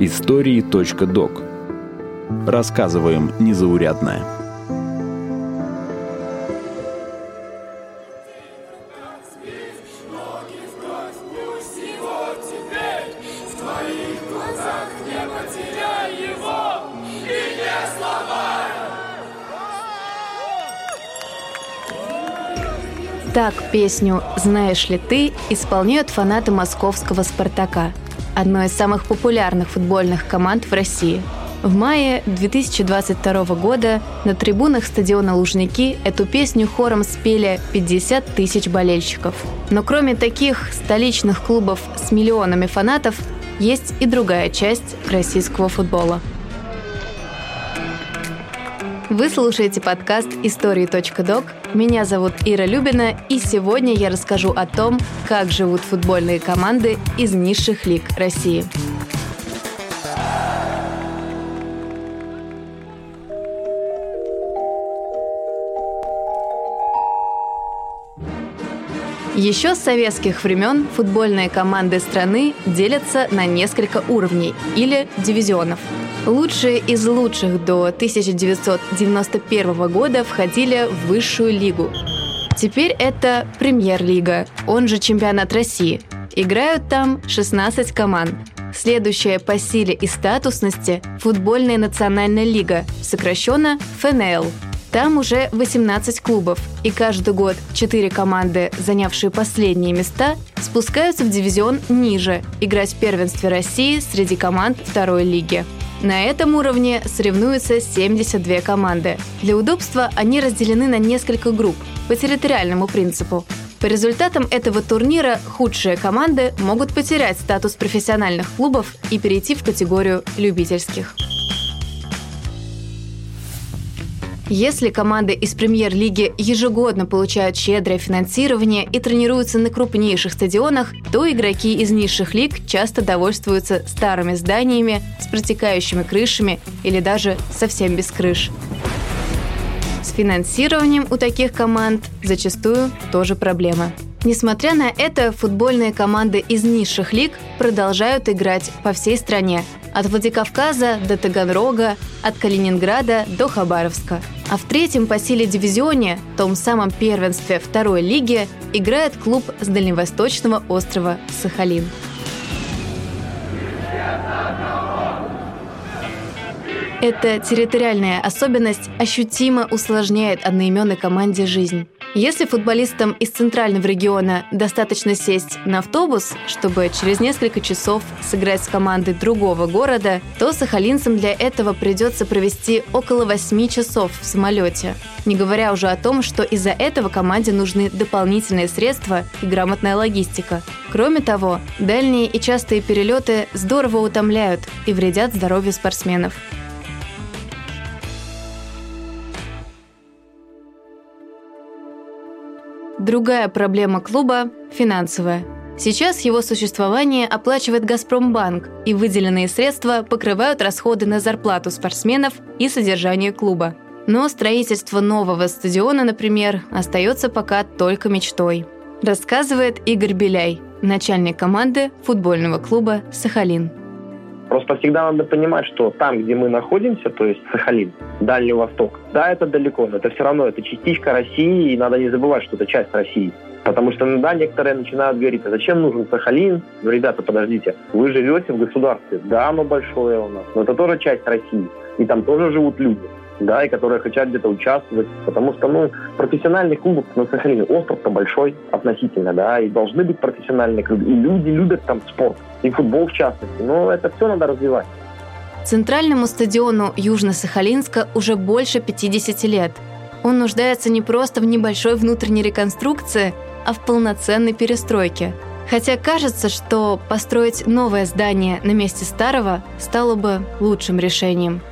Истории.док Рассказываем незаурядное. Так песню «Знаешь ли ты» исполняют фанаты московского «Спартака», одной из самых популярных футбольных команд в России. В мае 2022 года на трибунах стадиона Лужники эту песню хором спели 50 тысяч болельщиков. Но кроме таких столичных клубов с миллионами фанатов, есть и другая часть российского футбола – вы слушаете подкаст «Истории.док». Меня зовут Ира Любина, и сегодня я расскажу о том, как живут футбольные команды из низших лиг России. Еще с советских времен футбольные команды страны делятся на несколько уровней или дивизионов – Лучшие из лучших до 1991 года входили в высшую лигу. Теперь это премьер-лига, он же чемпионат России. Играют там 16 команд. Следующая по силе и статусности – футбольная национальная лига, сокращенно ФНЛ. Там уже 18 клубов, и каждый год 4 команды, занявшие последние места, спускаются в дивизион ниже, играть в первенстве России среди команд второй лиги. На этом уровне соревнуются 72 команды. Для удобства они разделены на несколько групп по территориальному принципу. По результатам этого турнира худшие команды могут потерять статус профессиональных клубов и перейти в категорию любительских. Если команды из премьер-лиги ежегодно получают щедрое финансирование и тренируются на крупнейших стадионах, то игроки из низших лиг часто довольствуются старыми зданиями с протекающими крышами или даже совсем без крыш. С финансированием у таких команд зачастую тоже проблема. Несмотря на это, футбольные команды из низших лиг продолжают играть по всей стране. От Владикавказа до Таганрога, от Калининграда до Хабаровска – а в третьем по силе дивизионе, том самом первенстве второй лиги, играет клуб с дальневосточного острова Сахалин. Эта территориальная особенность ощутимо усложняет одноименной команде жизнь. Если футболистам из центрального региона достаточно сесть на автобус, чтобы через несколько часов сыграть с командой другого города, то сахалинцам для этого придется провести около 8 часов в самолете. Не говоря уже о том, что из-за этого команде нужны дополнительные средства и грамотная логистика. Кроме того, дальние и частые перелеты здорово утомляют и вредят здоровью спортсменов. Другая проблема клуба – финансовая. Сейчас его существование оплачивает «Газпромбанк», и выделенные средства покрывают расходы на зарплату спортсменов и содержание клуба. Но строительство нового стадиона, например, остается пока только мечтой. Рассказывает Игорь Беляй, начальник команды футбольного клуба «Сахалин». Просто всегда надо понимать, что там, где мы находимся, то есть Сахалин, Дальний Восток, да, это далеко, но это все равно, это частичка России, и надо не забывать, что это часть России. Потому что, да, некоторые начинают говорить, а зачем нужен Сахалин? Ну, ребята, подождите, вы живете в государстве, да, оно большое у нас, но это тоже часть России, и там тоже живут люди да, и которые хотят где-то участвовать, потому что, ну, профессиональных клубов на Сахалине, остров-то большой относительно, да, и должны быть профессиональные клубы, и люди любят там спорт, и футбол в частности, но это все надо развивать. Центральному стадиону Южно-Сахалинска уже больше 50 лет. Он нуждается не просто в небольшой внутренней реконструкции, а в полноценной перестройке. Хотя кажется, что построить новое здание на месте старого стало бы лучшим решением –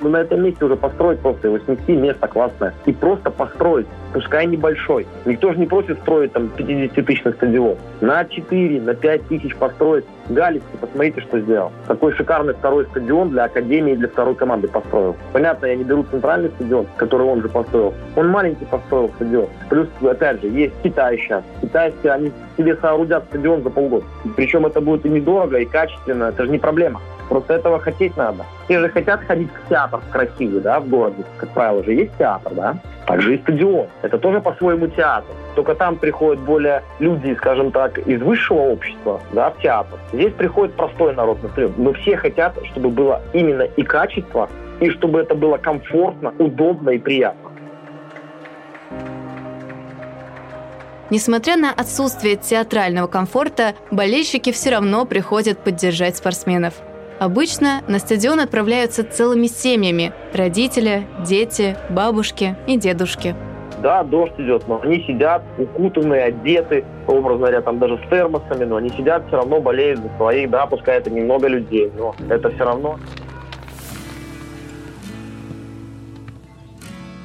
ну, на этом месте уже построить просто его снести, место классное. И просто построить пускай небольшой. Никто же не просит строить там 50-тысячный стадион. На 4, на 5 тысяч построить. Галицкий, посмотрите, что сделал. Какой шикарный второй стадион для Академии для второй команды построил. Понятно, я не беру центральный стадион, который он же построил. Он маленький построил стадион. Плюс, опять же, есть Китай сейчас. Китайцы, они себе соорудят стадион за полгода. Причем это будет и недорого, и качественно. Это же не проблема. Просто этого хотеть надо. Все же хотят ходить в театр красивый, да, в городе. Как правило, же есть театр, да. Также и стадион. Это тоже по-своему театр. Только там приходят более люди, скажем так, из высшего общества, да, в театр. Здесь приходит простой народ на стадион. Но все хотят, чтобы было именно и качество, и чтобы это было комфортно, удобно и приятно. Несмотря на отсутствие театрального комфорта, болельщики все равно приходят поддержать спортсменов – Обычно на стадион отправляются целыми семьями – родители, дети, бабушки и дедушки. Да, дождь идет, но они сидят укутанные, одеты, образно говоря, там даже с термосами, но они сидят, все равно болеют за своих, да, пускай это немного людей, но это все равно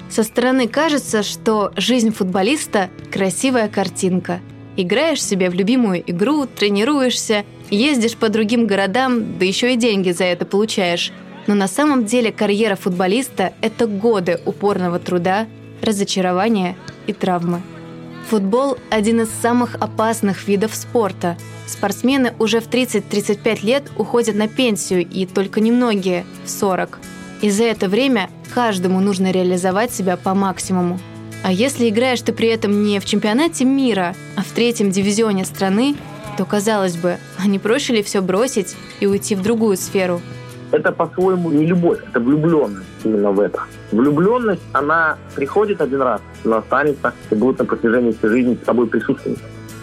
Со стороны кажется, что жизнь футболиста – красивая картинка. Играешь себе в любимую игру, тренируешься Ездишь по другим городам, да еще и деньги за это получаешь. Но на самом деле карьера футболиста – это годы упорного труда, разочарования и травмы. Футбол – один из самых опасных видов спорта. Спортсмены уже в 30-35 лет уходят на пенсию, и только немногие – в 40. И за это время каждому нужно реализовать себя по максимуму. А если играешь ты при этом не в чемпионате мира, а в третьем дивизионе страны, то, казалось бы, а не проще ли все бросить и уйти в другую сферу? Это по-своему не любовь, это влюбленность именно в это. Влюбленность, она приходит один раз, но останется и будет на протяжении всей жизни с тобой присутствовать.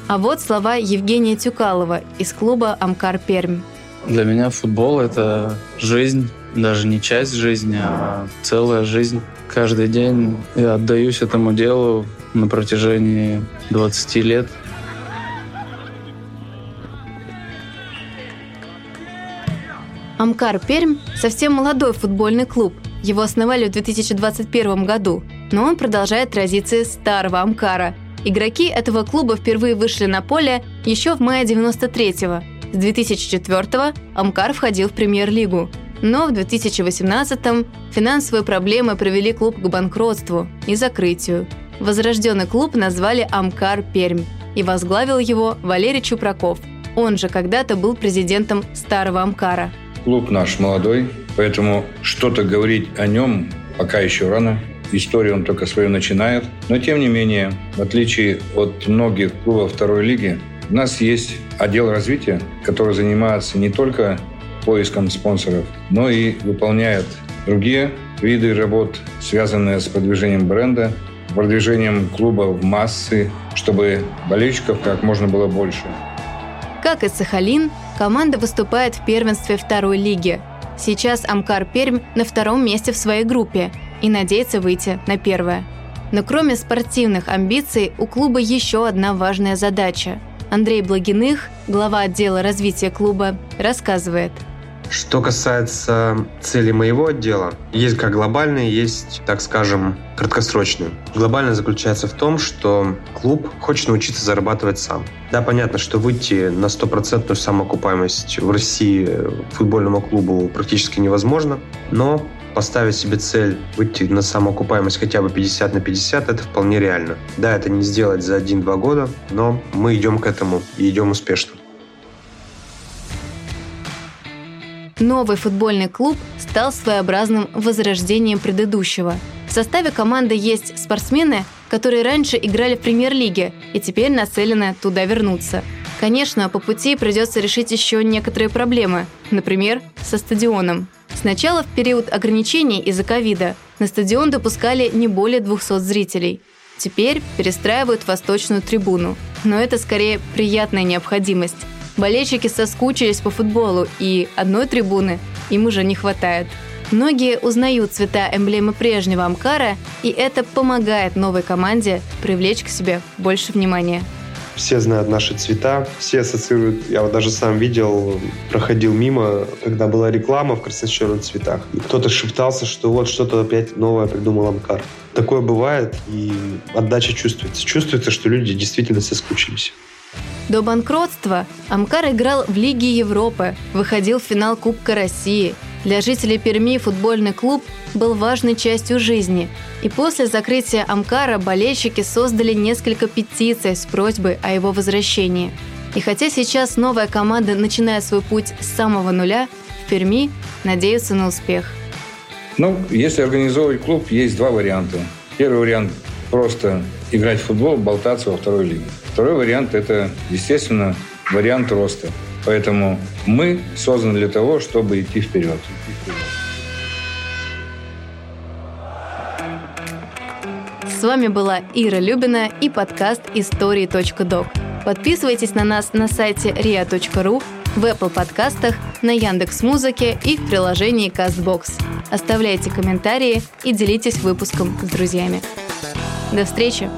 А вот слова Евгения Тюкалова из клуба «Амкар Пермь». Для меня футбол – это жизнь, даже не часть жизни, а целая жизнь. Каждый день я отдаюсь этому делу на протяжении 20 лет – Амкар Пермь – совсем молодой футбольный клуб. Его основали в 2021 году, но он продолжает традиции старого Амкара. Игроки этого клуба впервые вышли на поле еще в мае 93-го. С 2004-го Амкар входил в премьер-лигу. Но в 2018-м финансовые проблемы привели клуб к банкротству и закрытию. Возрожденный клуб назвали «Амкар Пермь» и возглавил его Валерий Чупраков. Он же когда-то был президентом Старого Амкара – Клуб наш молодой, поэтому что-то говорить о нем пока еще рано. Историю он только свою начинает. Но, тем не менее, в отличие от многих клубов второй лиги, у нас есть отдел развития, который занимается не только поиском спонсоров, но и выполняет другие виды работ, связанные с продвижением бренда, продвижением клуба в массы, чтобы болельщиков как можно было больше. Как и Сахалин, команда выступает в первенстве второй лиги. Сейчас Амкар Пермь на втором месте в своей группе и надеется выйти на первое. Но кроме спортивных амбиций, у клуба еще одна важная задача. Андрей Благиных, глава отдела развития клуба, рассказывает – что касается цели моего отдела, есть как глобальные, есть, так скажем, краткосрочные. Глобальная заключается в том, что клуб хочет научиться зарабатывать сам. Да, понятно, что выйти на стопроцентную самоокупаемость в России футбольному клубу практически невозможно, но поставить себе цель выйти на самоокупаемость хотя бы 50 на 50, это вполне реально. Да, это не сделать за 1-2 года, но мы идем к этому и идем успешно. Новый футбольный клуб стал своеобразным возрождением предыдущего. В составе команды есть спортсмены, которые раньше играли в премьер-лиге и теперь нацелены туда вернуться. Конечно, по пути придется решить еще некоторые проблемы, например, со стадионом. Сначала в период ограничений из-за ковида на стадион допускали не более 200 зрителей. Теперь перестраивают восточную трибуну. Но это скорее приятная необходимость. Болельщики соскучились по футболу, и одной трибуны им уже не хватает. Многие узнают цвета эмблемы прежнего Амкара, и это помогает новой команде привлечь к себе больше внимания. все знают наши цвета, все ассоциируют, я вот даже сам видел, проходил мимо, когда была реклама в красно-черных цветах, и кто-то шептался, что вот что-то опять новое придумал Амкар. Такое бывает, и отдача чувствуется. Чувствуется, что люди действительно соскучились. До банкротства Амкар играл в Лиге Европы, выходил в финал Кубка России. Для жителей Перми футбольный клуб был важной частью жизни. И после закрытия Амкара болельщики создали несколько петиций с просьбой о его возвращении. И хотя сейчас новая команда начинает свой путь с самого нуля, в Перми надеются на успех. Ну, если организовывать клуб, есть два варианта. Первый вариант – просто играть в футбол, болтаться во второй лиге. Второй вариант – это, естественно, вариант роста. Поэтому мы созданы для того, чтобы идти вперед. С вами была Ира Любина и подкаст «Истории.док». Подписывайтесь на нас на сайте ria.ru, в Apple подкастах, на Яндекс Музыке и в приложении CastBox. Оставляйте комментарии и делитесь выпуском с друзьями. До встречи!